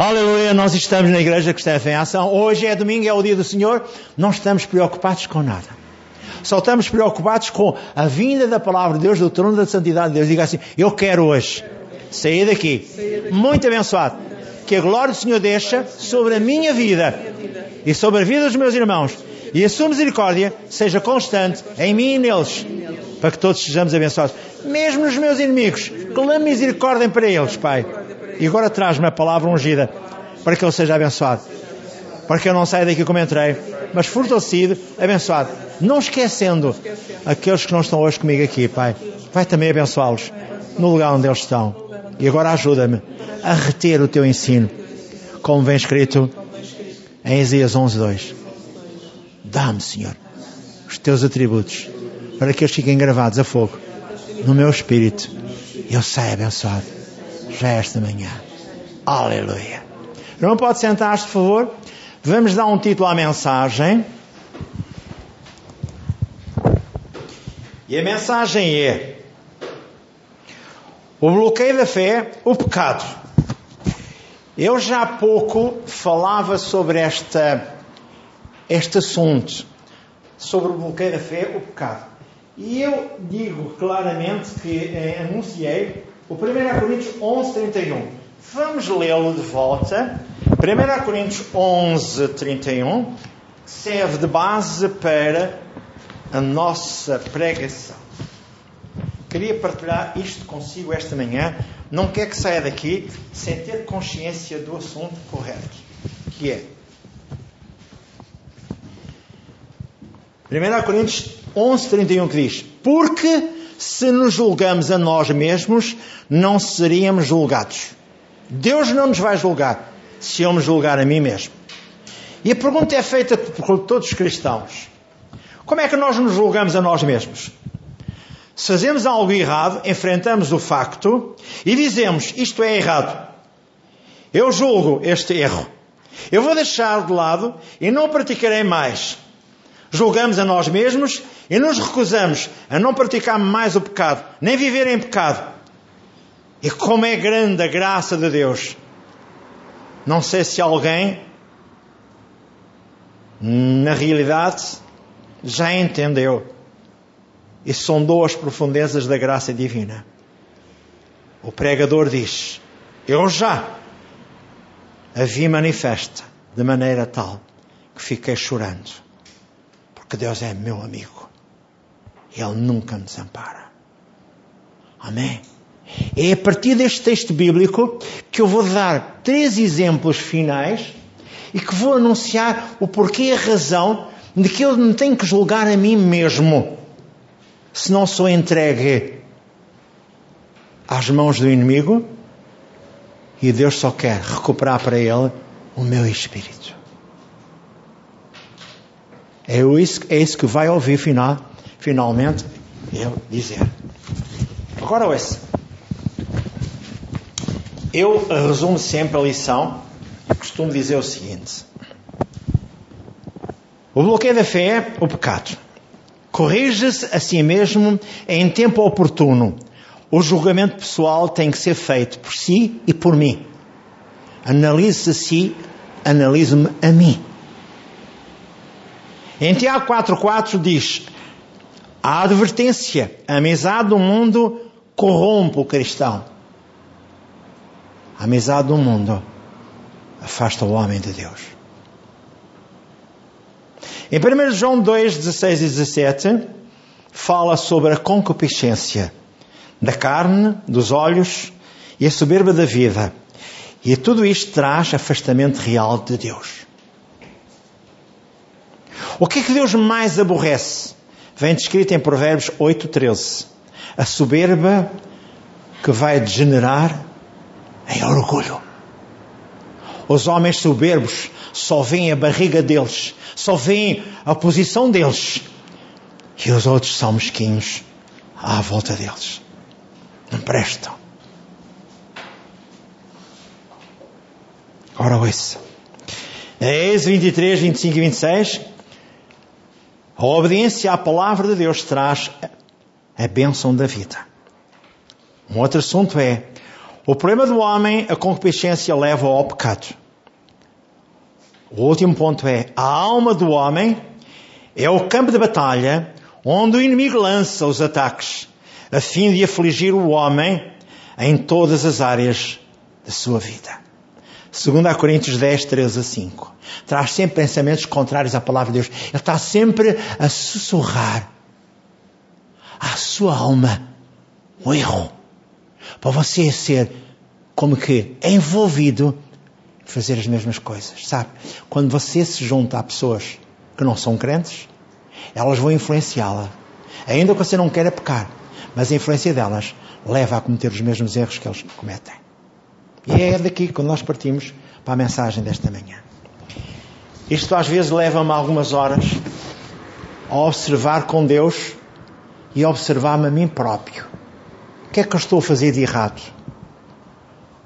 Aleluia, nós estamos na igreja está em ação. Hoje é domingo, é o dia do Senhor. Não estamos preocupados com nada. Só estamos preocupados com a vinda da palavra de Deus, do trono da santidade de Deus. Diga assim: Eu quero hoje sair daqui muito abençoado. Que a glória do Senhor deixa sobre a minha vida e sobre a vida dos meus irmãos. E a sua misericórdia seja constante em mim e neles. Para que todos sejamos abençoados. Mesmo os meus inimigos. Clame misericórdia para eles, Pai. E agora traz-me a palavra ungida para que ele seja abençoado. Para que eu não saia daqui como entrei, mas fortalecido, abençoado. Não esquecendo aqueles que não estão hoje comigo aqui, Pai. Vai também abençoá-los no lugar onde eles estão. E agora ajuda-me a reter o teu ensino, como vem escrito em Isaías 11:2. Dá-me, Senhor, os teus atributos, para que eles fiquem gravados a fogo no meu espírito. Eu saia abençoado já esta manhã. Aleluia. Não pode sentar-se, por favor? Vamos dar um título à mensagem. E a mensagem é: O bloqueio da fé, o pecado. Eu já há pouco falava sobre esta, este assunto, sobre o bloqueio da fé, o pecado. E eu digo claramente que eh, anunciei o 1 Coríntios 11, 31. Vamos lê-lo de volta. 1 Coríntios 11, 31 serve de base para a nossa pregação. Queria partilhar isto consigo esta manhã. Não quer que saia daqui sem ter consciência do assunto correto, que é 1 Coríntios 11, 31 que diz: Porque se nos julgamos a nós mesmos, não seríamos julgados. Deus não nos vai julgar se eu me julgar a mim mesmo. E a pergunta é feita por todos os cristãos: Como é que nós nos julgamos a nós mesmos? Se fazemos algo errado, enfrentamos o facto e dizemos: Isto é errado. Eu julgo este erro. Eu vou deixar de lado e não praticarei mais. Julgamos a nós mesmos e nos recusamos a não praticar mais o pecado, nem viver em pecado. E como é grande a graça de Deus. Não sei se alguém, na realidade, já entendeu e sondou as profundezas da graça divina. O pregador diz: Eu já a vi manifesta de maneira tal que fiquei chorando, porque Deus é meu amigo Ele nunca me desampara. Amém? É a partir deste texto bíblico que eu vou dar três exemplos finais e que vou anunciar o porquê e a razão de que eu me tenho que julgar a mim mesmo se não sou entregue às mãos do inimigo e Deus só quer recuperar para ele o meu espírito. É isso, é que vai ouvir final, finalmente eu dizer. Agora ouça. Eu resumo sempre a lição e costumo dizer o seguinte: o bloqueio da fé é o pecado. Corrige-se a si mesmo em tempo oportuno. O julgamento pessoal tem que ser feito por si e por mim. Analise-se a si, analise-me a mim. Em Tiago 4,4 diz: a advertência, a amizade do mundo corrompe o cristão. A amizade do mundo afasta o homem de Deus. Em 1 João 2, 16 e 17, fala sobre a concupiscência da carne, dos olhos e a soberba da vida. E tudo isto traz afastamento real de Deus. O que é que Deus mais aborrece? Vem descrito em Provérbios 8,13. A soberba que vai degenerar em orgulho. Os homens soberbos só veem a barriga deles, só veem a posição deles. E os outros são mesquinhos à volta deles. Não prestam. Ora, ouça. Êxodo 23, 25 e 26. A obediência à palavra de Deus traz a bênção da vida. Um outro assunto é O problema do homem, a concupiscência leva ao pecado. O último ponto é, a alma do homem é o campo de batalha onde o inimigo lança os ataques a fim de afligir o homem em todas as áreas da sua vida. Segundo a Coríntios 10, 13 a 5. Traz sempre pensamentos contrários à palavra de Deus. Ele está sempre a sussurrar à sua alma o erro. Para você ser como que envolvido em fazer as mesmas coisas. Sabe? Quando você se junta a pessoas que não são crentes, elas vão influenciá-la. Ainda que você não queira pecar, mas a influência delas leva a cometer os mesmos erros que eles cometem. E é daqui que nós partimos para a mensagem desta manhã. Isto às vezes leva-me algumas horas a observar com Deus e observar-me a mim próprio. O que é que eu estou a fazer de errado?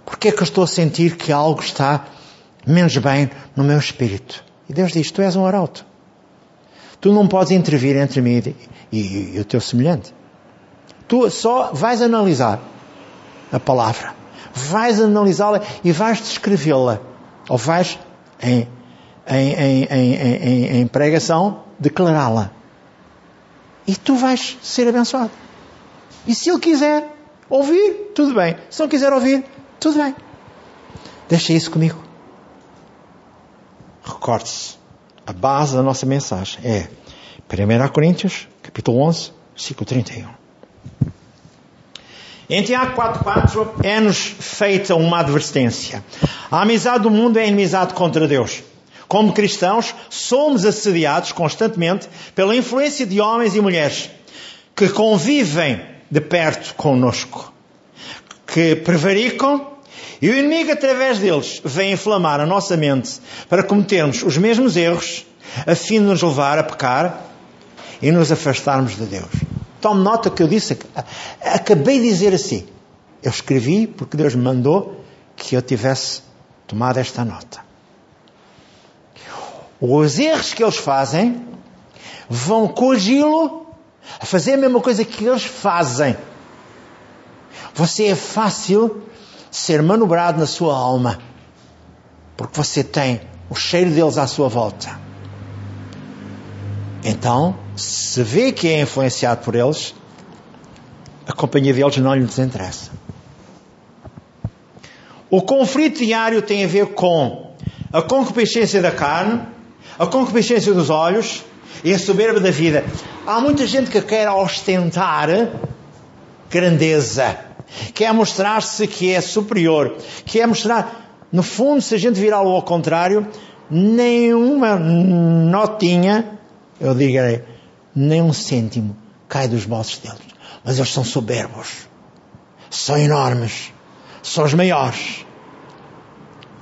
Porquê é que eu estou a sentir que algo está menos bem no meu espírito? E Deus diz: Tu és um arauto. Tu não podes intervir entre mim e, e, e o teu semelhante. Tu só vais analisar a palavra. Vais analisá-la e vais descrevê-la. Ou vais, em, em, em, em pregação, declará-la. E tu vais ser abençoado. E se ele quiser ouvir, tudo bem. Se não quiser ouvir, tudo bem. Deixa isso comigo. Recorde-se. A base da nossa mensagem é 1 Coríntios, capítulo 11, versículo 31. Em Tiago 4.4 é-nos feita uma advertência. A amizade do mundo é inimizade contra Deus. Como cristãos, somos assediados constantemente pela influência de homens e mulheres que convivem de perto conosco, que prevaricam e o inimigo, através deles, vem inflamar a nossa mente para cometermos os mesmos erros, a fim de nos levar a pecar e nos afastarmos de Deus. Tome nota que eu disse, acabei de dizer assim. Eu escrevi porque Deus me mandou que eu tivesse tomado esta nota. Os erros que eles fazem vão coagi-lo a fazer a mesma coisa que eles fazem. Você é fácil ser manobrado na sua alma, porque você tem o cheiro deles à sua volta. Então, se vê que é influenciado por eles, a companhia deles não lhe desinteressa. O conflito diário tem a ver com a concupiscência da carne, a concupiscência dos olhos e a soberba da vida. Há muita gente que quer ostentar grandeza quer mostrar-se que é superior, quer mostrar, no fundo, se a gente virá-lo ao contrário, nenhuma notinha, eu direi, nem um cêntimo cai dos bolsos deles. Mas eles são soberbos, são enormes, são os maiores.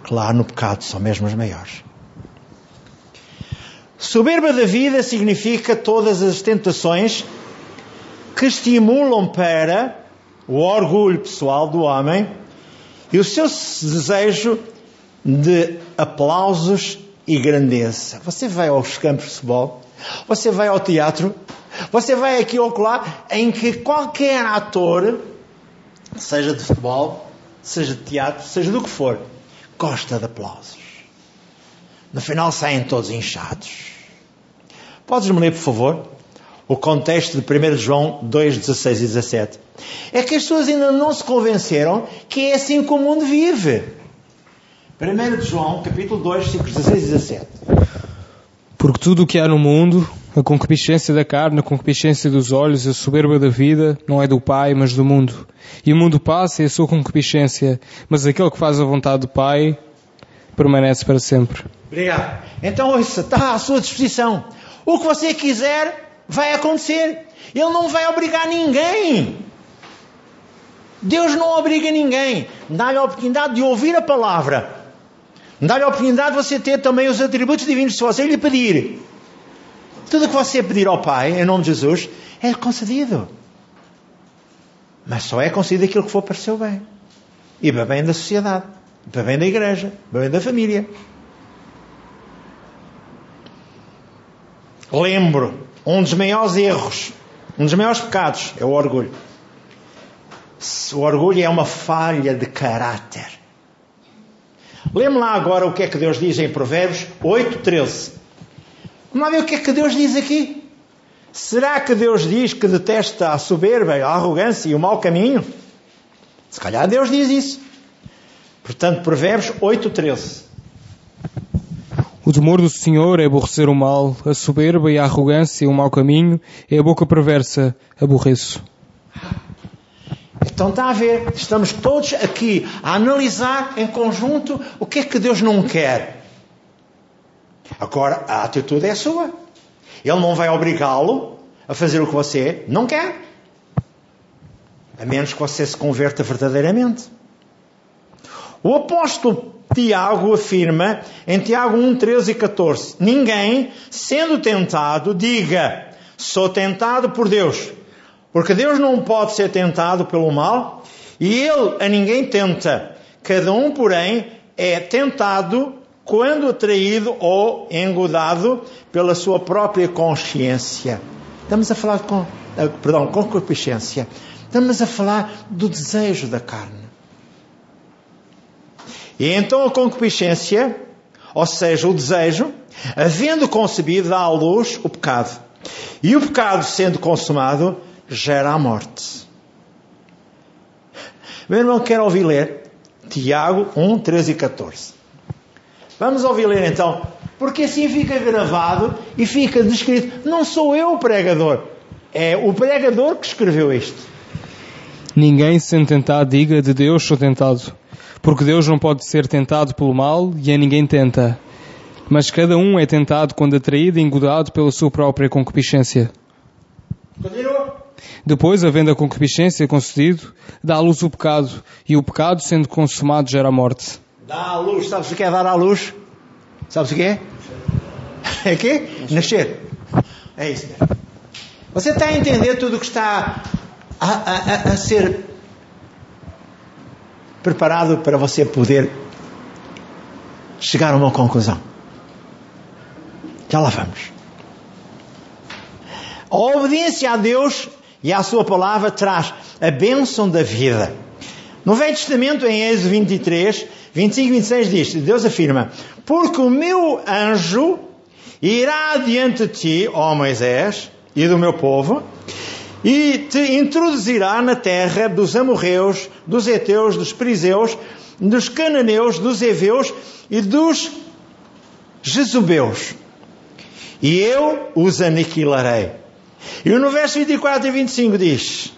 Claro, no pecado são mesmo os maiores. Soberba da vida significa todas as tentações que estimulam para o orgulho pessoal do homem e o seu desejo de aplausos e grandeza. Você vai aos campos de futebol, você vai ao teatro, você vai aqui ou lá, em que qualquer ator, seja de futebol, seja de teatro, seja do que for, gosta de aplausos. No final saem todos inchados. Podes-me ler, por favor? o contexto de 1 João 2, 16 e 17. É que as pessoas ainda não se convenceram que é assim que o mundo vive. 1 João, capítulo 2, versículos 16 e 17. Porque tudo o que há no mundo, a concupiscência da carne, a concupiscência dos olhos, a soberba da vida, não é do Pai, mas do mundo. E o mundo passa e a sua concupiscência, mas aquele que faz a vontade do Pai permanece para sempre. Obrigado. Então, isso está à sua disposição. O que você quiser, vai acontecer. Ele não vai obrigar ninguém. Deus não obriga ninguém. Dá-lhe a oportunidade de ouvir a palavra. Dá-lhe a oportunidade de você ter também os atributos divinos. Se você lhe pedir, tudo o que você pedir ao Pai, em nome de Jesus, é concedido. Mas só é concedido aquilo que for para o seu bem. E para bem da sociedade. Para bem da igreja. Para bem da família. Lembro um dos maiores erros, um dos maiores pecados é o orgulho. O orgulho é uma falha de caráter. Lembra lá agora o que é que Deus diz em Provérbios 8, 13. Vamos lá ver o que é que Deus diz aqui. Será que Deus diz que detesta a soberba, a arrogância e o mau caminho? Se calhar Deus diz isso. Portanto, Provérbios 8, 13. O temor do Senhor é aborrecer o mal, a soberba e a arrogância e o mau caminho, é a boca perversa, aborreço. Então está a ver, estamos todos aqui a analisar em conjunto o que é que Deus não quer. Agora, a atitude é sua. Ele não vai obrigá-lo a fazer o que você não quer. A menos que você se converta verdadeiramente. O apóstolo Tiago afirma em Tiago 1, 13 e 14: Ninguém, sendo tentado, diga: Sou tentado por Deus. Porque Deus não pode ser tentado pelo mal e Ele a ninguém tenta. Cada um, porém, é tentado quando atraído ou engodado pela sua própria consciência. Estamos a falar com, eh, perdão, concupiscência. Estamos a falar do desejo da carne. E então a concupiscência, ou seja, o desejo, havendo concebido, dá à luz o pecado. E o pecado, sendo consumado, gera a morte. Meu irmão, quer ouvir ler Tiago 1, 13 e 14. Vamos ouvir ler então, porque assim fica gravado e fica descrito. Não sou eu o pregador, é o pregador que escreveu isto. Ninguém sendo tentado diga de Deus sou tentado. Porque Deus não pode ser tentado pelo mal e a ninguém tenta. Mas cada um é tentado quando atraído e engodado pela sua própria concupiscência. Continua. Depois, havendo a concupiscência concedido, dá à luz o pecado, e o pecado, sendo consumado, gera a morte. Dá à luz, sabes o que é dar à luz? Sabes o que é? É quê? Nascer. É isso. Você está a entender tudo o que está a, a, a ser preparado para você poder chegar a uma conclusão. Já lá vamos. A obediência a Deus e à Sua palavra traz a bênção da vida. No Velho Testamento, em Êxodo 23, 25 e 26 diz, Deus afirma, porque o meu anjo irá diante de ti, ó Moisés, e do meu povo, e te introduzirá na terra dos amorreus, dos heteus, dos perizeus, dos cananeus, dos heveus e dos jesubeus. E eu os aniquilarei. E no verso 24 e 25 diz: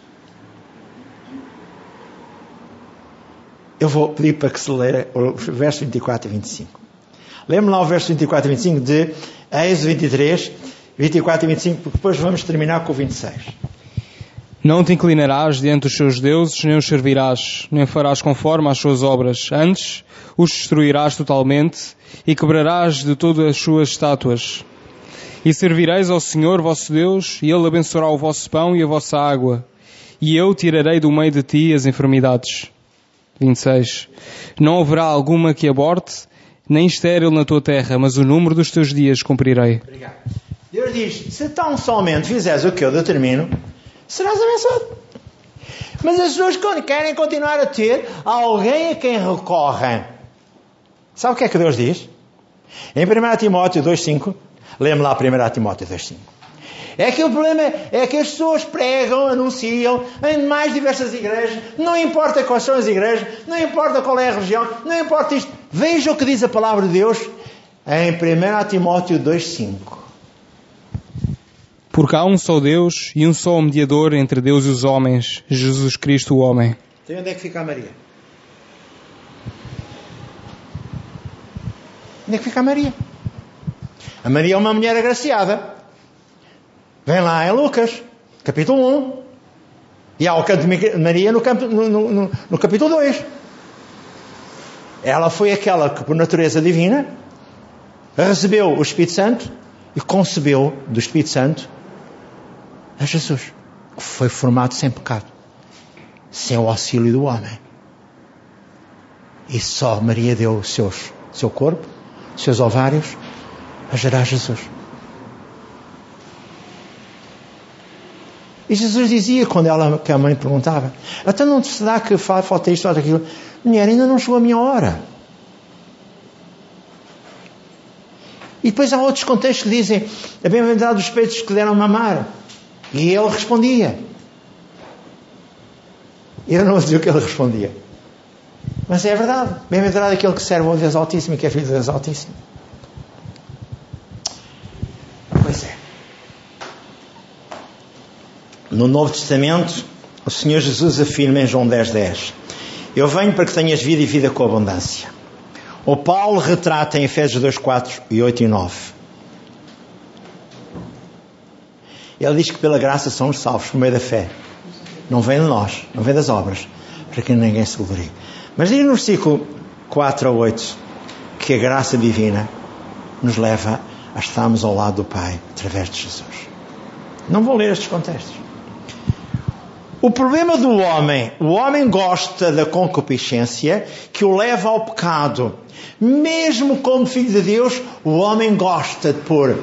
Eu vou pedir para que se leia o verso 24 e 25. Lembra lá o verso 24 e 25 de Êxodo 23, 24 e 25, porque depois vamos terminar com o 26. Não te inclinarás diante dos seus deuses, nem os servirás, nem farás conforme às suas obras. Antes, os destruirás totalmente e quebrarás de todas as suas estátuas. E servireis ao Senhor vosso Deus, e Ele abençoará o vosso pão e a vossa água. E eu tirarei do meio de ti as enfermidades. 26. Não haverá alguma que aborte, nem estéril na tua terra, mas o número dos teus dias cumprirei. Obrigado. Deus diz: se tão somente fizeres o que eu determino, serás abençoado. Mas as pessoas querem continuar a ter alguém a quem recorrem. Sabe o que é que Deus diz? Em 1 Timóteo 2,5, lê-me lá 1 Timóteo 2,5. É que o problema é que as pessoas pregam, anunciam em mais diversas igrejas, não importa quais são as igrejas, não importa qual é a religião, não importa isto. Veja o que diz a palavra de Deus em 1 Timóteo 2,5. Porque há um só Deus e um só mediador entre Deus e os homens, Jesus Cristo, o homem. Então onde é que fica a Maria? Onde é que fica a Maria? A Maria é uma mulher agraciada. Vem lá em Lucas, capítulo 1. E há o canto de Maria no, campo, no, no, no capítulo 2. Ela foi aquela que, por natureza divina, recebeu o Espírito Santo e concebeu do Espírito Santo a Jesus, que foi formado sem pecado, sem o auxílio do homem. E só Maria deu o seu corpo, seus ovários, a gerar Jesus. E Jesus dizia, quando ela, que a mãe perguntava, até não se dá que falta isto ou aquilo? Mulher, ainda não chegou a minha hora. E depois há outros contextos que dizem, a bem-aventurado dos peitos que deram mamar. E ele respondia. Eu não dizer o que ele respondia. Mas é verdade. Bem-aventurado aquele que serve ao Deus Altíssimo e que é filho de Deus Altíssimo. Pois é. No Novo Testamento, o Senhor Jesus afirma em João 10, 10 Eu venho para que tenhas vida e vida com abundância. O Paulo retrata em Efésios 2, 4 e 8 e 9. Ele diz que pela graça somos salvos por meio da fé. Não vem de nós, não vem das obras, para que ninguém se glorie. Mas diz no versículo 4 a 8 que a graça divina nos leva a estarmos ao lado do Pai através de Jesus. Não vou ler estes contextos. O problema do homem, o homem gosta da concupiscência que o leva ao pecado. Mesmo como filho de Deus, o homem gosta de pôr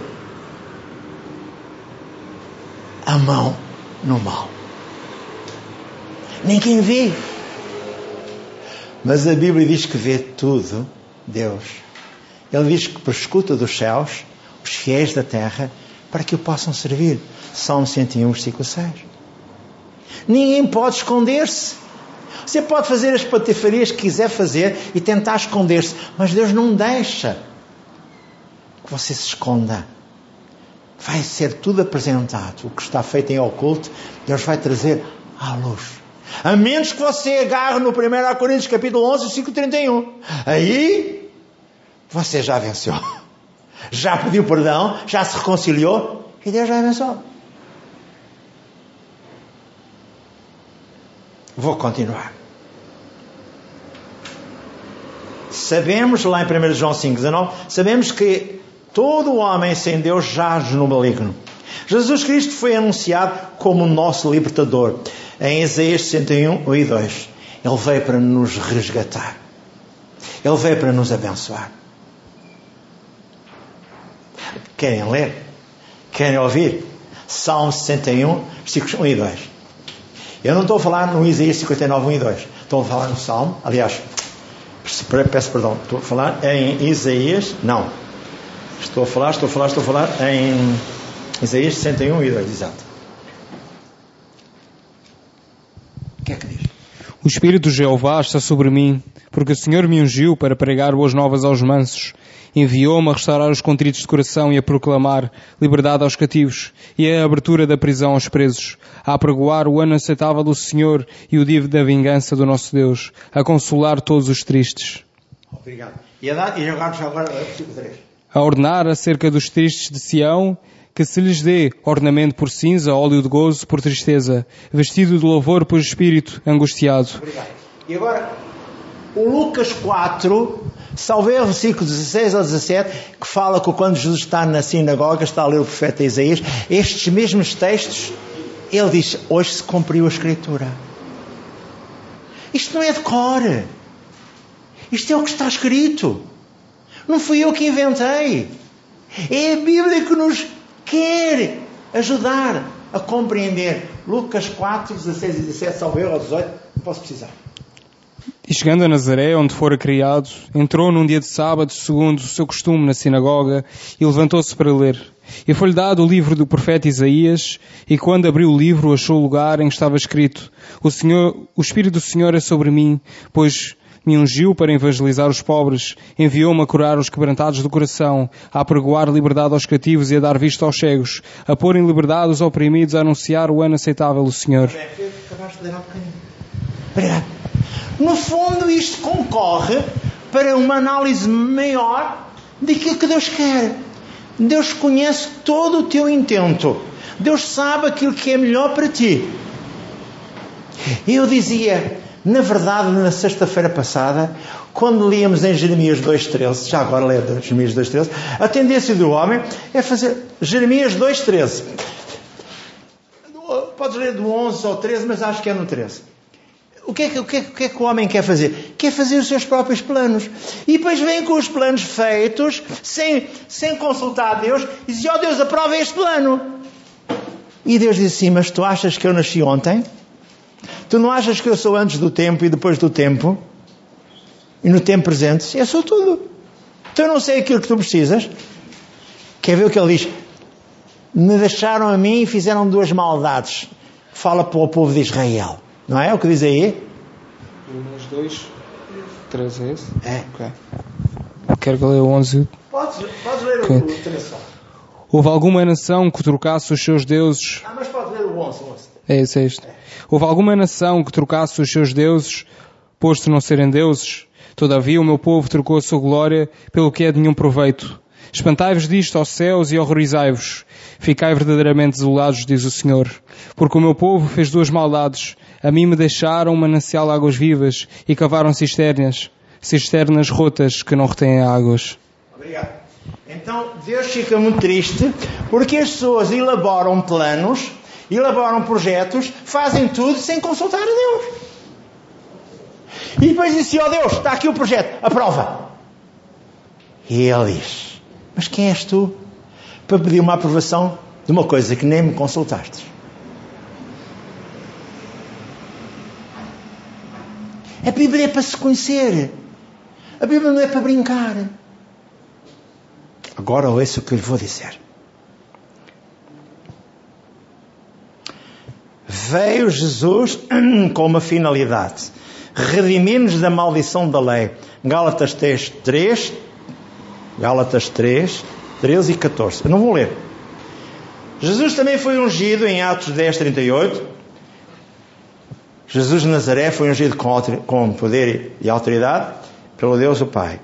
a mão no mal. Ninguém vê. Mas a Bíblia diz que vê tudo Deus. Ele diz que perscuta dos céus os fiéis da terra para que o possam servir. Salmo 101, versículo 6. Ninguém pode esconder-se. Você pode fazer as patifarias que quiser fazer e tentar esconder-se, mas Deus não deixa que você se esconda. Vai ser tudo apresentado. O que está feito em oculto, Deus vai trazer à luz. A menos que você agarre no 1 Coríntios capítulo 11, versículo 31. Aí, você já venceu. Já pediu perdão, já se reconciliou e Deus já abençoou. Vou continuar. Sabemos, lá em 1 João 5,19, sabemos que todo homem sem Deus jaz no maligno. Jesus Cristo foi anunciado como nosso libertador em Isaías 61, 1 e 2. Ele veio para nos resgatar. Ele veio para nos abençoar. Querem ler? Querem ouvir? Salmo 61, versículos 1 e 2. Eu não estou a falar no Isaías 59, 1 e 2. Estou a falar no Salmo. Aliás, peço perdão. Estou a falar em Isaías. Não. Estou a falar, estou a falar, estou a falar em Isaías 61 e 2. Exato. O que é que diz? O Espírito de Jeová está sobre mim, porque o Senhor me ungiu para pregar boas novas aos mansos. Enviou-me a restaurar os contritos de coração e a proclamar liberdade aos cativos e a abertura da prisão aos presos, a apregoar o ano aceitável do Senhor e o dia da vingança do nosso Deus, a consolar todos os tristes. Obrigado. E a, dar, e agora, agora, a ordenar acerca dos tristes de Sião que se lhes dê ornamento por cinza, óleo de gozo por tristeza, vestido de louvor por espírito angustiado. Obrigado. E agora, o Lucas 4, salve o versículo 16 ao 17, que fala que quando Jesus está na sinagoga, está a ler o profeta Isaías, estes mesmos textos, ele diz: Hoje se cumpriu a Escritura. Isto não é de cor. Isto é o que está escrito. Não fui eu que inventei. É a Bíblia que nos quer ajudar a compreender. Lucas 4, 16 e 17, salvo erro, 18, não posso precisar. E chegando a Nazaré, onde fora criado, entrou num dia de sábado, segundo o seu costume, na sinagoga, e levantou-se para ler. E foi-lhe dado o livro do profeta Isaías, e quando abriu o livro, achou o lugar em que estava escrito: O Senhor, o Espírito do Senhor é sobre mim, pois me ungiu para evangelizar os pobres, enviou-me a curar os quebrantados do coração, a apregoar liberdade aos cativos e a dar vista aos cegos, a pôr em liberdade os oprimidos, a anunciar o ano aceitável do Senhor. Obrigado. No fundo, isto concorre para uma análise maior daquilo que Deus quer. Deus conhece todo o teu intento. Deus sabe aquilo que é melhor para ti. Eu dizia, na verdade, na sexta-feira passada, quando líamos em Jeremias 2.13, já agora lê Jeremias 2.13, a tendência do homem é fazer Jeremias 2.13. Podes ler do 11 ao 13, mas acho que é no 13. O que, é que, o, que é, o que é que o homem quer fazer? Quer fazer os seus próprios planos. E depois vem com os planos feitos, sem, sem consultar a Deus, e diz: Ó oh Deus, aprova este plano. E Deus disse assim: Mas tu achas que eu nasci ontem? Tu não achas que eu sou antes do tempo e depois do tempo? E no tempo presente? Eu sou tudo. Então eu não sei aquilo que tu precisas. Quer ver o que ele diz? Me deixaram a mim e fizeram duas maldades. Fala para o povo de Israel. Não é o que diz aí? Mais dois, três é esse? É. Ok. Quero que eu leia o 11. Podes, podes ler Ok. o, o 3 só. Houve alguma nação que trocasse os seus deuses Ah, mas pode ler o 11. 11. É esse, é este. Houve alguma nação que trocasse os seus deuses, posto não serem deuses? Todavia o meu povo trocou a sua glória pelo que é de nenhum proveito. Espantai-vos disto aos céus e horrorizai-vos. Ficai verdadeiramente desolados, diz o Senhor. Porque o meu povo fez duas maldades. A mim me deixaram manancial de águas vivas e cavaram cisternas. Cisternas rotas que não retêm águas. Obrigado. Então Deus fica muito triste porque as pessoas elaboram planos, elaboram projetos, fazem tudo sem consultar a Deus. E depois diz assim: Ó Deus, está aqui o projeto, aprova. E ele diz: Mas quem és tu para pedir uma aprovação de uma coisa que nem me consultaste? A Bíblia é para se conhecer. A Bíblia não é para brincar. Agora ouça o que eu lhe vou dizer. Veio Jesus com uma finalidade: redimir-nos da maldição da lei. Gálatas 3, 3, Gálatas 3, 13 e 14. Eu não vou ler. Jesus também foi ungido em Atos 10, 38. Jesus de Nazaré foi ungido com, poder e autoridade pelo Deus o Pai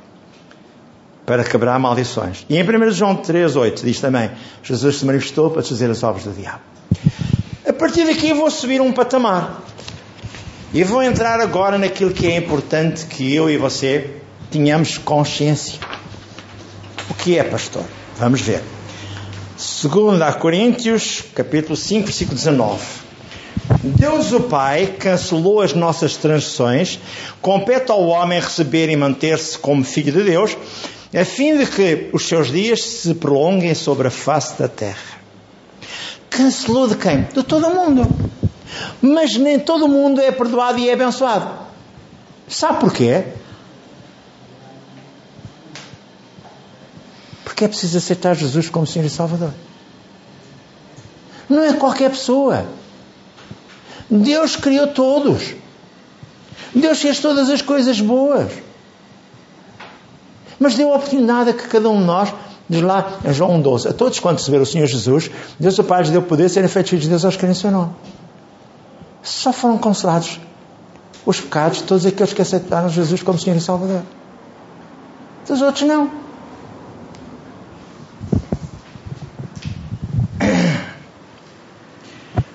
para quebrar maldições. E em 1 João 3, 8 diz também: Jesus se manifestou para desfazer as obras do diabo. A partir daqui eu vou subir um patamar. E vou entrar agora naquilo que é importante que eu e você tenhamos consciência. O que é, pastor? Vamos ver. Segundo a Coríntios, capítulo 5, versículo 19. Deus o Pai cancelou as nossas transgressões, compete ao homem receber e manter-se como filho de Deus, a fim de que os seus dias se prolonguem sobre a face da terra. Cancelou de quem? De todo o mundo. Mas nem todo mundo é perdoado e é abençoado. Sabe porquê? Porque é preciso aceitar Jesus como Senhor e Salvador. Não é qualquer pessoa. Deus criou todos. Deus fez todas as coisas boas. Mas deu a oportunidade a que cada um de nós, diz lá em João 12, a todos quantos receberam o Senhor Jesus, Deus o Pai lhes deu poder feitos filhos de Deus aos que seu nome. Só foram cancelados os pecados de todos aqueles que aceitaram Jesus como Senhor e Salvador. Dos outros não.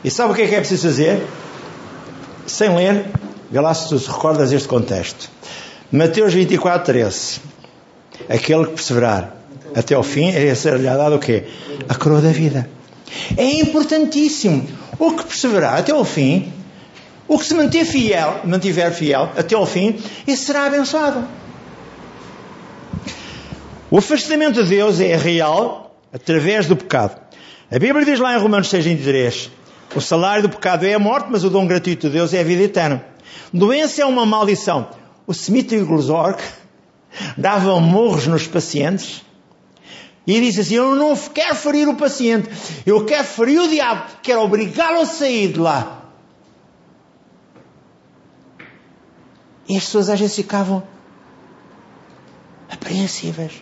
E sabe o que é que é preciso fazer? Sem ler, lá se tu recordas este contexto. Mateus 24, 13. Aquele que perseverar até ao fim, é ser-lhe dado o quê? A coroa da vida. É importantíssimo. O que perseverar até ao fim, o que se manter fiel, mantiver fiel até ao fim, esse será abençoado. O afastamento de Deus é real através do pecado. A Bíblia diz lá em Romanos 6, 23, o salário do pecado é a morte, mas o dom gratuito de Deus é a vida eterna. Doença é uma maldição. O Smith e o Gluzorg davam morros nos pacientes e disse assim: Eu não quero ferir o paciente, eu quero ferir o diabo, quero obrigá-lo a sair de lá. E as pessoas às vezes ficavam apreensivas.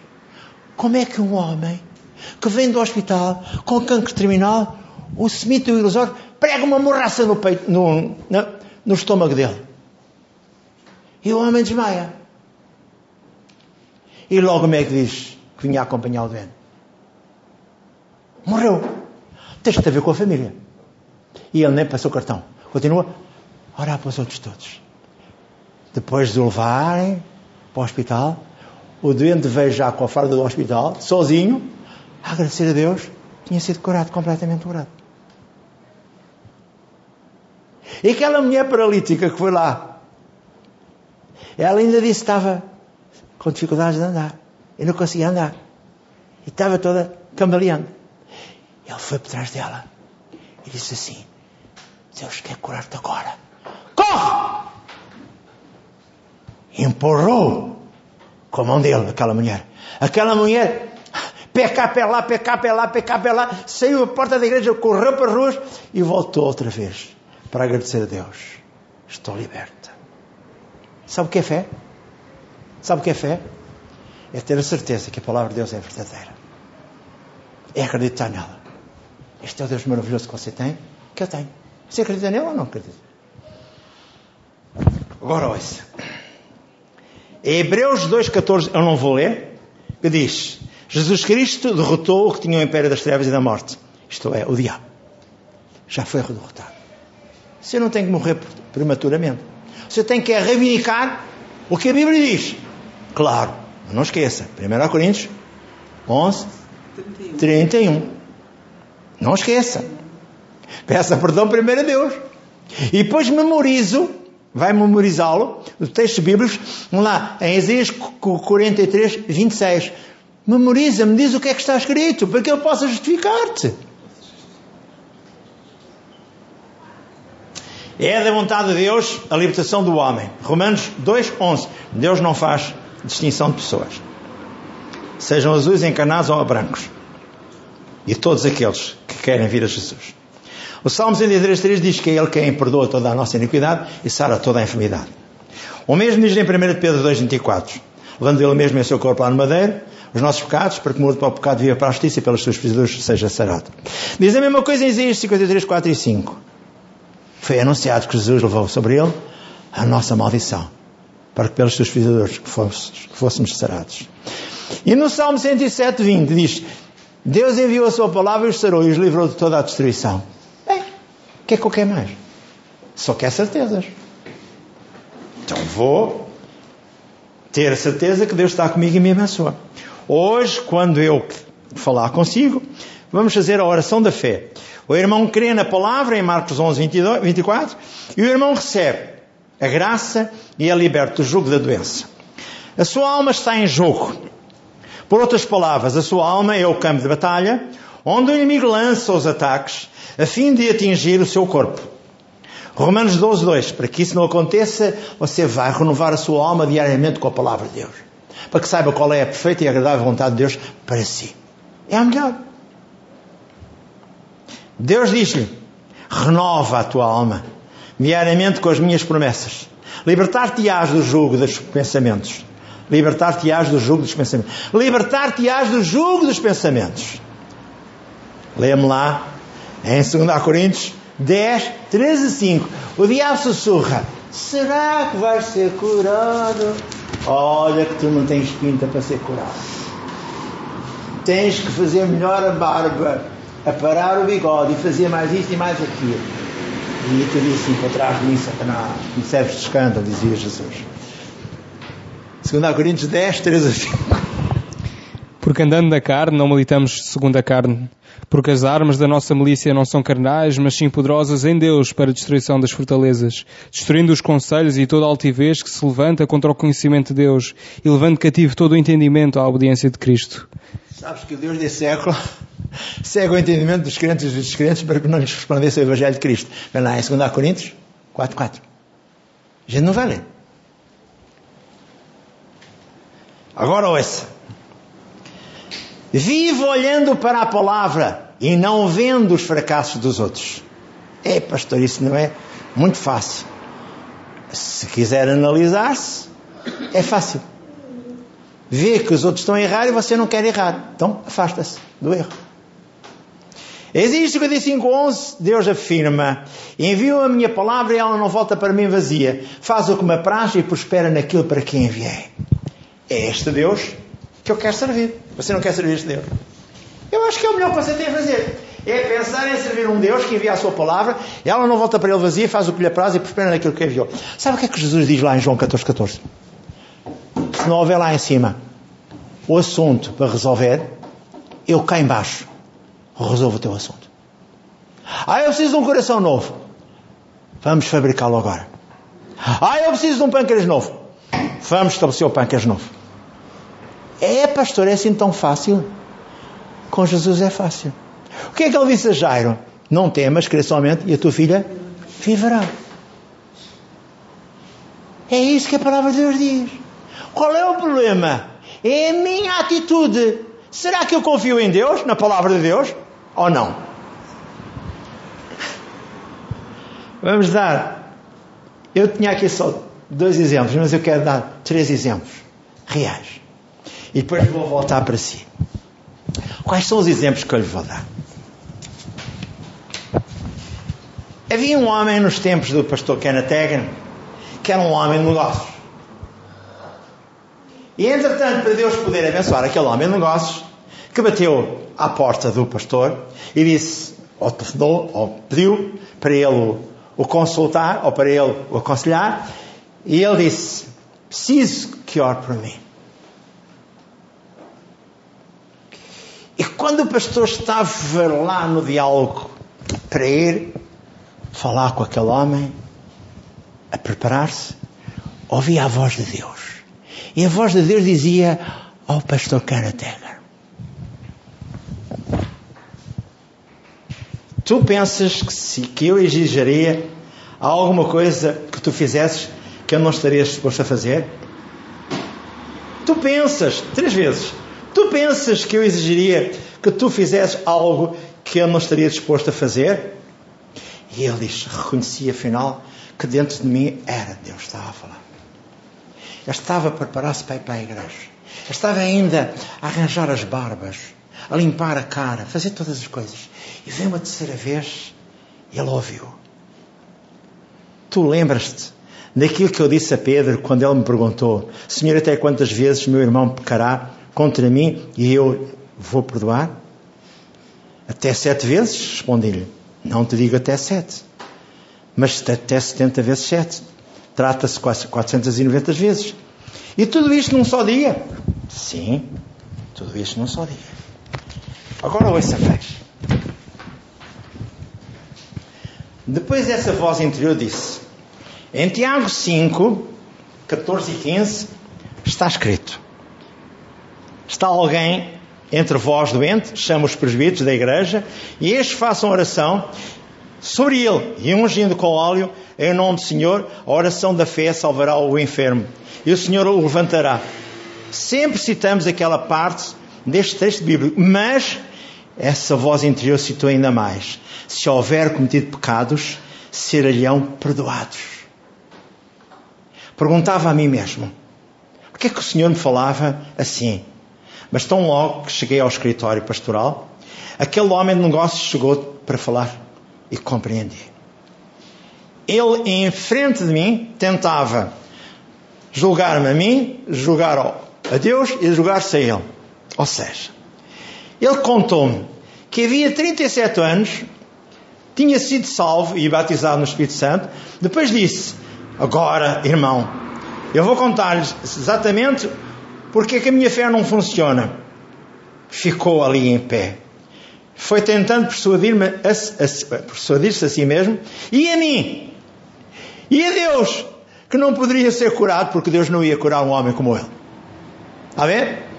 Como é que um homem que vem do hospital com cancro terminal, o Smith e o ilusor, prega uma morraça no, peito, no, no, no estômago dele? E o homem desmaia. E logo o médico diz que vinha acompanhar o doente. Morreu. Ter a ver com a família. E ele nem passou cartão. Continua a orar para os outros todos. Depois de o levarem para o hospital, o doente veio já com a farda do hospital, sozinho, a agradecer a Deus, tinha sido curado, completamente curado. E aquela mulher paralítica que foi lá, ela ainda disse que estava com dificuldades de andar. E não conseguia andar. E estava toda cambaleando. Ele foi por trás dela e disse assim: Deus quer curar-te agora. Corre! Empurrou com a mão dele aquela mulher. Aquela mulher, cá, pé lá, cá, pé lá, cá, pé lá, saiu da porta da igreja, correu para as ruas e voltou outra vez para agradecer a Deus. Estou liberta. Sabe o que é fé? Sabe o que é fé? É ter a certeza que a palavra de Deus é verdadeira. É acreditar nela. Este é o Deus maravilhoso que você tem, que eu tenho. Você acredita nele ou não acredita? Agora ouça. Em Hebreus 2,14, eu não vou ler, que diz: Jesus Cristo derrotou o que tinha o império das trevas e da morte. Isto é, o diabo. Já foi derrotado. Você não tem que morrer prematuramente. Você tem que reivindicar o que a Bíblia diz. Claro, não esqueça. 1 Coríntios 11, 31. Não esqueça. Peça perdão primeiro a Deus. E depois memorizo, vai memorizá-lo, os textos bíblicos, vamos lá, em Isaías 43, 26. Memoriza-me, diz o que é que está escrito, para que eu possa justificar-te. É da vontade de Deus a libertação do homem. Romanos 2, 11. Deus não faz distinção de pessoas. Sejam azuis encarnados ou brancos. E todos aqueles que querem vir a Jesus. O Salmo 103.3 diz que é Ele quem perdoa toda a nossa iniquidade e sara toda a enfermidade. O mesmo diz em 1 Pedro 2.24. Levando Ele mesmo em seu corpo lá no madeiro, os nossos pecados, para que morto para o pecado viva para a justiça e pelas suas feriduras seja sarado. Diz a mesma coisa em Isaías 53, 4 e 5. Foi anunciado que Jesus levou sobre ele a nossa maldição, para que pelas suas feriduras fôssemos sarados. E no Salmo 107, 20 diz: Deus enviou a sua palavra e os sarou e os livrou de toda a destruição. Bem, o que é que eu quero mais? Só quer certezas. Então vou ter a certeza que Deus está comigo e me abençoa. Hoje, quando eu falar consigo, vamos fazer a oração da fé. O irmão crê na palavra em Marcos 11, 22, 24 e o irmão recebe a graça e é liberto do jugo da doença. A sua alma está em jogo. Por outras palavras, a sua alma é o campo de batalha onde o inimigo lança os ataques a fim de atingir o seu corpo. Romanos 12, 2. Para que isso não aconteça, você vai renovar a sua alma diariamente com a palavra de Deus. Para que saiba qual é a perfeita e agradável vontade de Deus para si. É a melhor. Deus diz-lhe: renova a tua alma diariamente com as minhas promessas. Libertar-te-ás do jugo dos pensamentos. Libertar-te-ás do jugo dos pensamentos. Libertar-te-ás do jugo dos pensamentos. Lê-me lá em 2 Coríntios 10, 13 e 5. O diabo sussurra: Será que vais ser curado? Olha que tu não tens pinta para ser curado. Tens que fazer melhor a barba a parar o bigode e fazia mais isto e mais aquilo. E tu disse de mim, Satanás, me serves de escândalo, dizia Jesus. 2 Coríntios 10, 3 a 5. Porque andando na carne, não militamos segundo a carne. Porque as armas da nossa milícia não são carnais, mas sim poderosas em Deus para a destruição das fortalezas, destruindo os conselhos e toda a altivez que se levanta contra o conhecimento de Deus e levando cativo todo o entendimento à obediência de Cristo. Sabes que o Deus desse século cega o entendimento dos crentes e dos descrentes para que não lhes respondesse o Evangelho de Cristo. Vem lá em 2 Coríntios 4, 4. A gente não vai ler. Agora ouça. Vivo olhando para a palavra e não vendo os fracassos dos outros. É, pastor, isso não é muito fácil. Se quiser analisar-se, é fácil. Vê que os outros estão a errar e você não quer errar. Então, afasta-se do erro. Existe 55.11, Deus afirma, enviou a minha palavra e ela não volta para mim vazia. Faz o que me apraz e prospera naquilo para quem enviei. É este Deus que eu quero servir. Você não quer servir este Deus? Eu acho que é o melhor que você tem a fazer. É pensar em servir um Deus que envia a sua palavra, e ela não volta para ele vazia, faz o que lhe apraz e prospera naquilo que enviou. Sabe o que é que Jesus diz lá em João 14, 14? Se não houver lá em cima o assunto para resolver, eu cá embaixo resolvo o teu assunto. Ah, eu preciso de um coração novo. Vamos fabricá-lo agora. Ah, eu preciso de um pâncreas novo. Vamos estabelecer o pâncreas novo. É, pastor, é assim tão fácil? Com Jesus é fácil. O que é que ele disse a Jairo? Não temas, crê somente, e a tua filha viverá. É isso que a palavra de Deus diz. Qual é o problema? É a minha atitude. Será que eu confio em Deus, na palavra de Deus, ou não? Vamos dar. Eu tinha aqui só dois exemplos, mas eu quero dar três exemplos reais. E depois vou voltar para si. Quais são os exemplos que eu lhe vou dar? Havia um homem nos tempos do pastor Kenneth Hagin que era um homem de negócios. E entretanto, para Deus poder abençoar aquele homem de negócios, que bateu à porta do pastor e disse, ou telefonou, ou pediu para ele o consultar, ou para ele o aconselhar, e ele disse: Preciso que ore por mim. E quando o pastor estava lá no diálogo para ir falar com aquele homem, a preparar-se, ouvia a voz de Deus. E a voz de Deus dizia ao pastor Karategar: Tu pensas que, se, que eu exigiria alguma coisa que tu fizesses que eu não estaria disposto a fazer? Tu pensas, três vezes, tu pensas que eu exigiria que tu fizesses algo que eu não estaria disposto a fazer? E ele diz, reconheci afinal que dentro de mim era Deus estava a falar. Eu estava a preparar-se para ir para a igreja. Eu estava ainda a arranjar as barbas, a limpar a cara, fazer todas as coisas. E veio uma terceira vez e ele ouviu. Tu lembras-te daquilo que eu disse a Pedro quando ele me perguntou: Senhor, até quantas vezes meu irmão pecará contra mim e eu vou perdoar? Até sete vezes? Respondi-lhe. Não te digo até sete, mas até setenta vezes sete. Trata-se quase 490 vezes. E tudo isto num só dia? Sim, tudo isto num só dia. Agora ouça bem. Depois essa voz interior disse: Em Tiago 5, 14 e 15, está escrito: Está alguém entre vós doente, chama os presbíteros da igreja, e estes façam oração sobre ele, e ungindo com óleo, em nome do Senhor, a oração da fé salvará o enfermo, e o Senhor o levantará. Sempre citamos aquela parte deste texto bíblico, mas essa voz interior citou ainda mais: se houver cometido pecados, serão perdoados. Perguntava a mim mesmo: porquê é que o Senhor me falava assim? Mas tão logo que cheguei ao escritório pastoral, aquele homem de negócios chegou para falar e compreendi. Ele, em frente de mim, tentava julgar-me a mim, julgar a Deus e julgar-se a Ele. Ou seja, ele contou-me que havia 37 anos, tinha sido salvo e batizado no Espírito Santo. Depois disse: Agora, irmão, eu vou contar-lhes exatamente porque é que a minha fé não funciona. Ficou ali em pé. Foi tentando persuadir-me a, a, persuadir-se a si mesmo e a mim. E a Deus, que não poderia ser curado porque Deus não ia curar um homem como ele. Está a ver?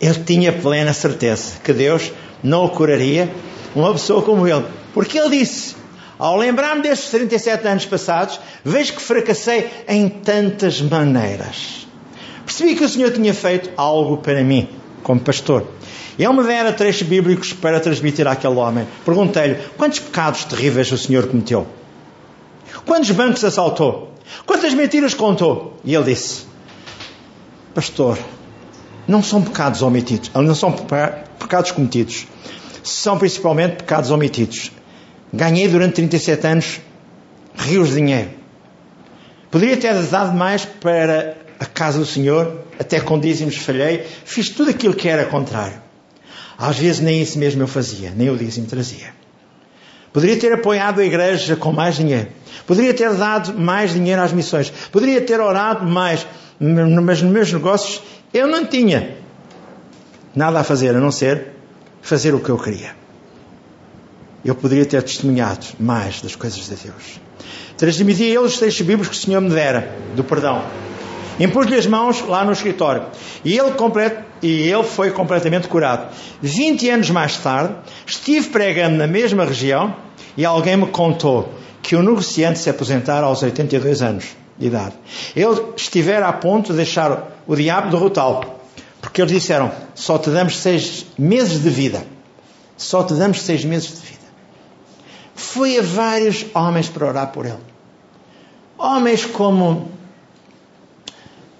Ele tinha plena certeza que Deus não o curaria uma pessoa como ele. Porque ele disse: Ao lembrar-me destes 37 anos passados, vejo que fracassei em tantas maneiras. Percebi que o Senhor tinha feito algo para mim, como pastor. Ele me dera trechos bíblicos para transmitir àquele homem. Perguntei-lhe: quantos pecados terríveis o Senhor cometeu? Quantos bancos assaltou? Quantas mentiras contou? E ele disse: Pastor, não são pecados omitidos, não são pecados cometidos, são principalmente pecados omitidos. Ganhei durante 37 anos rios de dinheiro. Poderia ter dado mais para a casa do Senhor, até com dízimos falhei, fiz tudo aquilo que era contrário. Às vezes nem isso mesmo eu fazia, nem o dízimo trazia. Poderia ter apoiado a igreja com mais dinheiro. Poderia ter dado mais dinheiro às missões. Poderia ter orado mais. Mas nos meus negócios eu não tinha nada a fazer a não ser fazer o que eu queria. Eu poderia ter testemunhado mais das coisas de Deus. Transmitia a ele os textos bíblicos que o Senhor me dera, do perdão. impus-lhe as mãos lá no escritório e ele, e ele foi completamente curado. 20 anos mais tarde, estive pregando na mesma região e alguém me contou que o negociante se aposentara aos 82 anos de idade. Ele estivera a ponto de deixar o diabo derrotá-lo, porque eles disseram: só te damos seis meses de vida. Só te damos seis meses de vida. Foi a vários homens para orar por ele. Homens como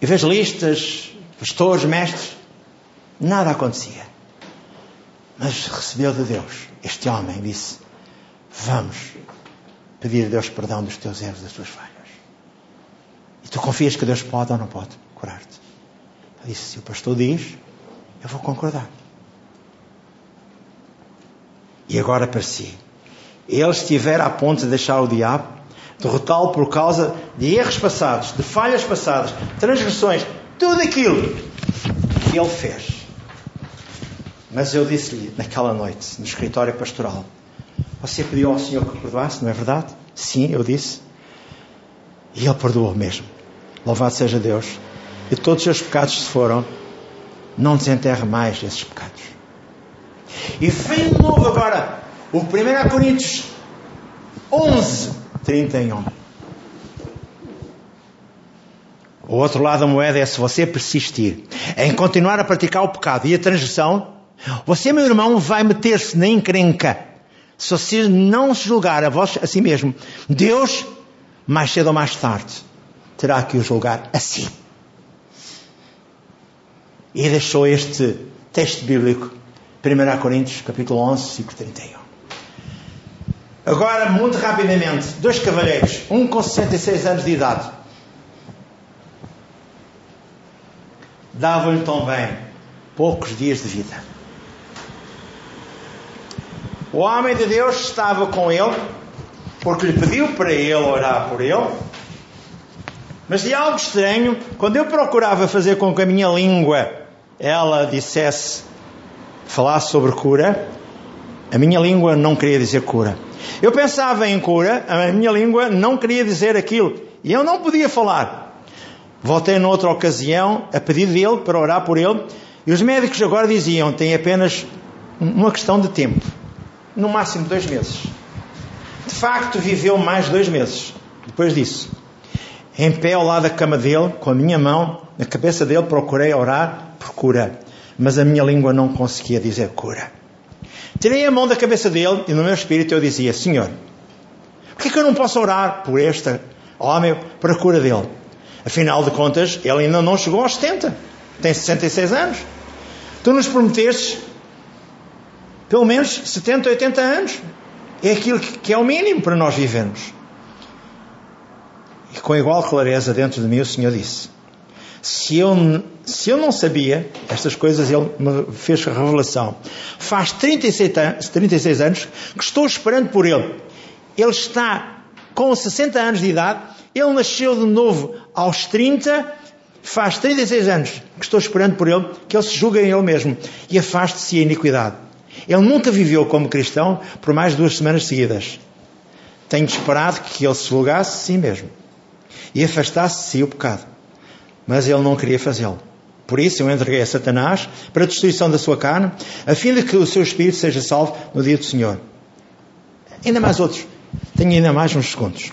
evangelistas, pastores, mestres, nada acontecia. Mas recebeu de Deus. Este homem disse: Vamos pedir a Deus perdão dos teus erros, das tuas falhas. E tu confias que Deus pode ou não pode curar-te? Ele disse: Se o pastor diz, eu vou concordar. E agora para si. Ele estiver a ponto de deixar o diabo, derrotá-lo por causa de erros passados, de falhas passadas, transgressões, tudo aquilo que ele fez. Mas eu disse-lhe naquela noite, no escritório pastoral, você pediu ao Senhor que perdoasse, não é verdade? Sim, eu disse. E Ele perdoou mesmo. Louvado seja Deus. E todos os seus pecados se foram. Não desenterre mais esses pecados. E vem de novo agora o 1 Coríntios 11, 31. O outro lado da moeda é se você persistir em continuar a praticar o pecado e a transgressão, você, meu irmão, vai meter-se na encrenca. Se você não se julgar a, vós, a si mesmo, Deus, mais cedo ou mais tarde, terá que o julgar a si. E deixou este texto bíblico, 1 Coríntios, capítulo 11, versículo 31. Agora, muito rapidamente, dois cavalheiros, um com 66 anos de idade, davam-lhe também poucos dias de vida. O homem de Deus estava com ele, porque lhe pediu para ele orar por ele. Mas de algo estranho, quando eu procurava fazer com que a minha língua ela dissesse, falasse sobre cura, a minha língua não queria dizer cura. Eu pensava em cura, a minha língua não queria dizer aquilo. E eu não podia falar. Voltei noutra ocasião a pedido dele para orar por ele. E os médicos agora diziam: tem apenas uma questão de tempo no máximo dois meses. De facto, viveu mais dois meses depois disso. Em pé ao lado da cama dele, com a minha mão na cabeça dele, procurei orar por cura. Mas a minha língua não conseguia dizer cura. Tirei a mão da cabeça dele e no meu espírito eu dizia: Senhor, por que, é que eu não posso orar por este homem, para a cura dele? Afinal de contas, ele ainda não chegou aos 70, tem 66 anos. Tu nos prometeste pelo menos 70, 80 anos. É aquilo que é o mínimo para nós vivermos. E com igual clareza dentro de mim o Senhor disse: se eu, se eu não sabia estas coisas, Ele me fez a revelação. Faz 36, 36 anos que estou esperando por Ele. Ele está com 60 anos de idade. Ele nasceu de novo aos 30. Faz 36 anos que estou esperando por Ele, que Ele se julgue em Ele mesmo e afaste-se a iniquidade. Ele nunca viveu como cristão por mais duas semanas seguidas. Tenho esperado que ele se julgasse a si mesmo e afastasse de si o pecado. Mas ele não queria fazê-lo. Por isso eu entreguei a Satanás para a destruição da sua carne, a fim de que o seu espírito seja salvo no dia do Senhor. Ainda mais outros. Tenho ainda mais uns segundos.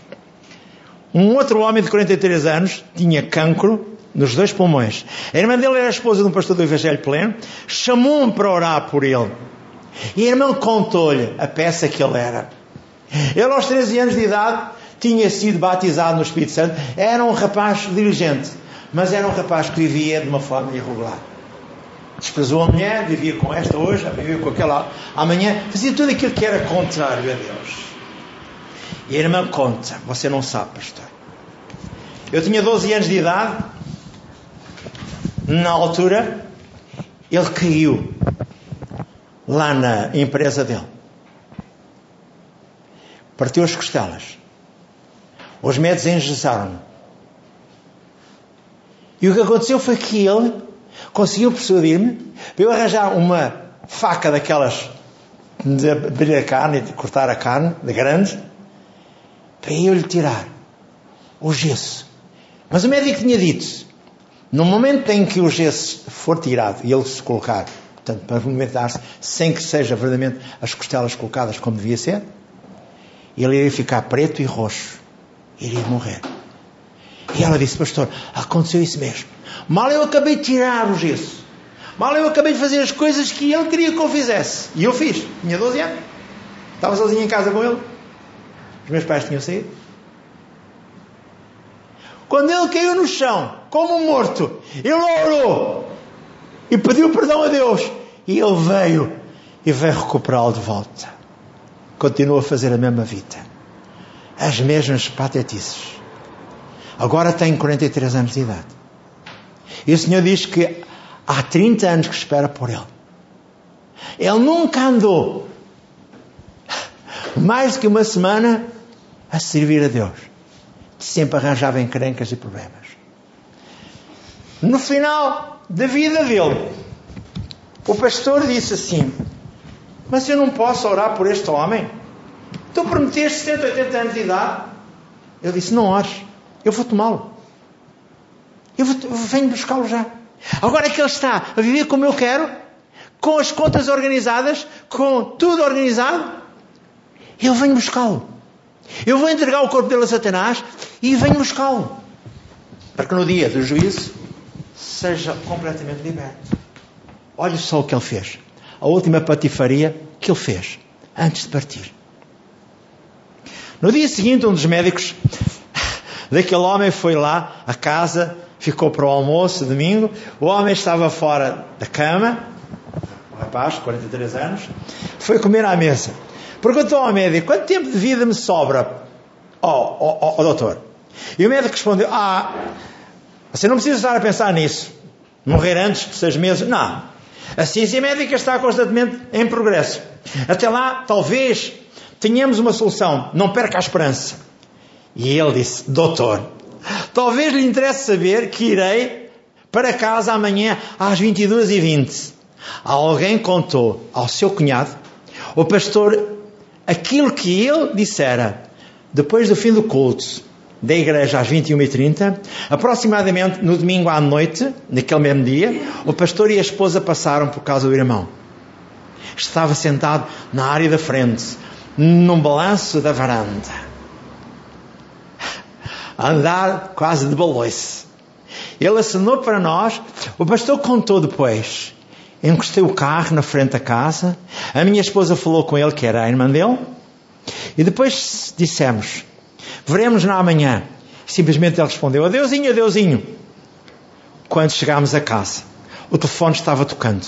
Um outro homem de 43 anos tinha cancro nos dois pulmões. A irmã dele era a esposa de um pastor do Evangelho Pleno. Chamou-me para orar por ele. E a irmã contou-lhe a peça que ele era. Ele, aos 13 anos de idade, tinha sido batizado no Espírito Santo. Era um rapaz diligente, mas era um rapaz que vivia de uma forma irregular. Desprezou a mulher, vivia com esta hoje, vivia com aquela amanhã, fazia tudo aquilo que era contrário a Deus. E a irmã conta, você não sabe, pastor. Eu tinha 12 anos de idade, na altura, ele caiu lá na empresa dele. Partiu as costelas. Os médicos engessaram-no. E o que aconteceu foi que ele conseguiu persuadir-me para eu arranjar uma faca daquelas de abrir a carne, de cortar a carne, de grande, para eu lhe tirar o gesso. Mas o médico tinha dito: No momento em que o gesso for tirado e ele se colocar, portanto, para movimentar-se, sem que seja verdadeiramente as costelas colocadas como devia ser, ele iria ficar preto e roxo. Iria morrer. E ela disse, pastor, aconteceu isso mesmo. Mal eu acabei de tirar o gesso. Mal eu acabei de fazer as coisas que ele queria que eu fizesse. E eu fiz. Tinha 12 anos. Estava sozinho em casa com ele. Os meus pais tinham saído. Quando ele caiu no chão, como morto, ele orou e pediu perdão a Deus. E ele veio e veio recuperá-lo de volta. Continua a fazer a mesma vida. As mesmas patetices. Agora tem 43 anos de idade. E o Senhor diz que há 30 anos que espera por ele. Ele nunca andou mais do que uma semana a servir a Deus. Sempre arranjava encrencas e problemas. No final da vida dele, o pastor disse assim: Mas eu não posso orar por este homem? Tu prometeste 180 anos de idade. Ele disse: Não ores, eu vou tomá-lo. Eu, vou, eu venho buscá-lo já. Agora que ele está a viver como eu quero, com as contas organizadas, com tudo organizado, eu venho buscá-lo. Eu vou entregar o corpo dele a Satanás e venho buscá-lo. Para que no dia do juízo seja completamente liberto. Olhe só o que ele fez. A última patifaria que ele fez antes de partir. No dia seguinte, um dos médicos daquele homem foi lá à casa, ficou para o almoço, domingo. O homem estava fora da cama, o rapaz, 43 anos, foi comer à mesa. Perguntou ao médico: quanto tempo de vida me sobra, ó oh, oh, oh, doutor? E o médico respondeu: Ah, você não precisa estar a pensar nisso. Morrer antes de seis meses? Não. A ciência médica está constantemente em progresso. Até lá, talvez tenhamos uma solução. Não perca a esperança. E ele disse: Doutor, talvez lhe interesse saber que irei para casa amanhã às 22h20. Alguém contou ao seu cunhado, o pastor, aquilo que ele dissera depois do fim do culto da igreja às 21h30, aproximadamente no domingo à noite, naquele mesmo dia, o pastor e a esposa passaram por causa do irmão. Estava sentado na área da frente, num balanço da varanda. A andar quase de baloice. Ele acenou para nós, o pastor contou depois. Encostei o carro na frente da casa, a minha esposa falou com ele que era a irmã dele, e depois dissemos: Veremos na amanhã. Simplesmente ele respondeu: Adeusinho, adeusinho. Quando chegámos a casa, o telefone estava tocando.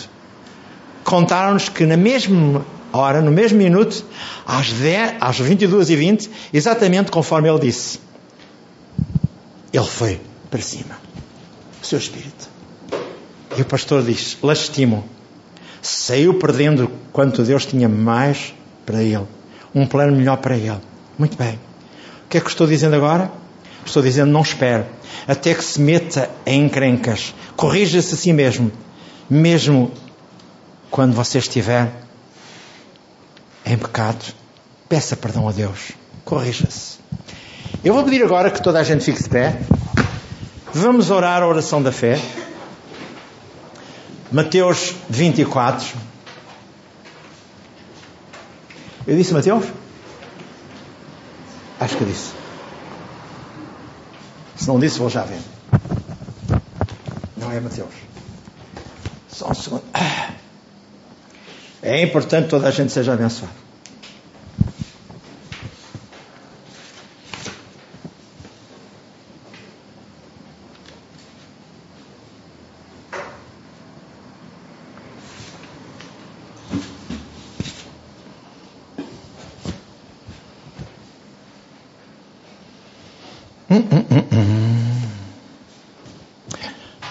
Contaram-nos que na mesma hora, no mesmo minuto, às, 10, às 22h20, exatamente conforme ele disse, ele foi para cima. O seu espírito. E o pastor diz: Lastimo. Saiu perdendo quanto Deus tinha mais para ele. Um plano melhor para ele. Muito bem. O que é que estou dizendo agora? Estou dizendo: não espere até que se meta em encrencas. Corrija-se a si mesmo. Mesmo quando você estiver em pecado, peça perdão a Deus. Corrija-se. Eu vou pedir agora que toda a gente fique de pé. Vamos orar a oração da fé. Mateus 24. Eu disse Mateus? Acho que disse. Se não disse, vou já ver. Não é Mateus. Só um segundo. É importante que toda a gente seja abençoada.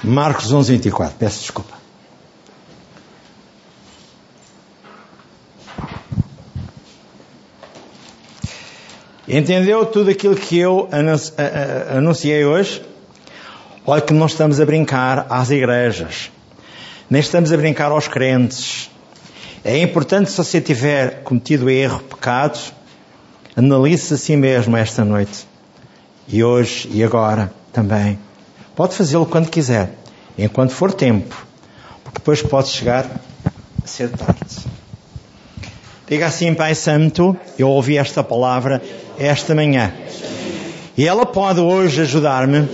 Marcos 11, 24. Peço desculpa. Entendeu tudo aquilo que eu anunciei hoje? Olha que não estamos a brincar às igrejas, nem estamos a brincar aos crentes. É importante se você tiver cometido erro, pecado, analise a si mesmo esta noite. E hoje e agora também. Pode fazê-lo quando quiser. enquanto for tempo, porque depois pode chegar a ser tarde. Diga assim, Pai Santo, eu ouvi esta palavra esta manhã. E ela pode hoje ajudar-me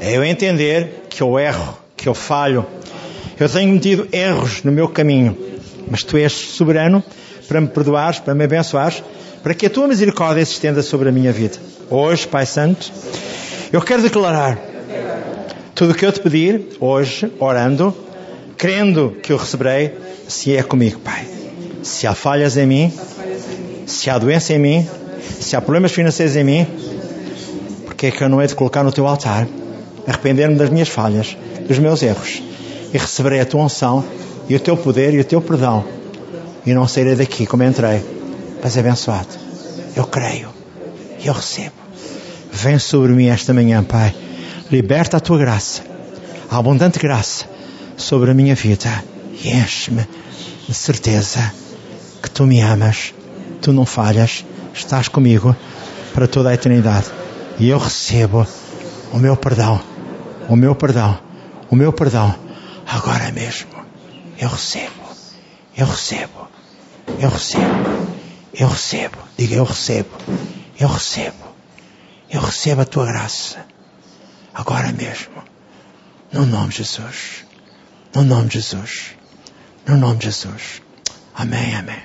a eu entender que eu erro, que eu falho. Eu tenho cometido erros no meu caminho, mas Tu és soberano para me perdoares, para me abençoares, para que a Tua misericórdia se estenda sobre a minha vida. Hoje, Pai Santo, eu quero declarar tudo o que eu te pedir hoje, orando, crendo que eu receberei, se é comigo, Pai. Se há falhas em mim, se há doença em mim, se há problemas financeiros em mim, porque é que eu não hei de colocar no teu altar, arrepender-me das minhas falhas, dos meus erros, e receberei a tua unção, e o teu poder e o teu perdão, e não sairei daqui como entrei, mas abençoado. Eu creio, eu recebo. Vem sobre mim esta manhã, Pai. Liberta a tua graça, a abundante graça sobre a minha vida, e enche-me de certeza que tu me amas, tu não falhas, estás comigo para toda a eternidade. E eu recebo o meu perdão, o meu perdão, o meu perdão, agora mesmo. Eu recebo, eu recebo, eu recebo, eu recebo. Diga, eu recebo, eu recebo, eu recebo a tua graça, agora mesmo. No nome de Jesus, no nome de Jesus, no nome de Jesus. Amém, amém.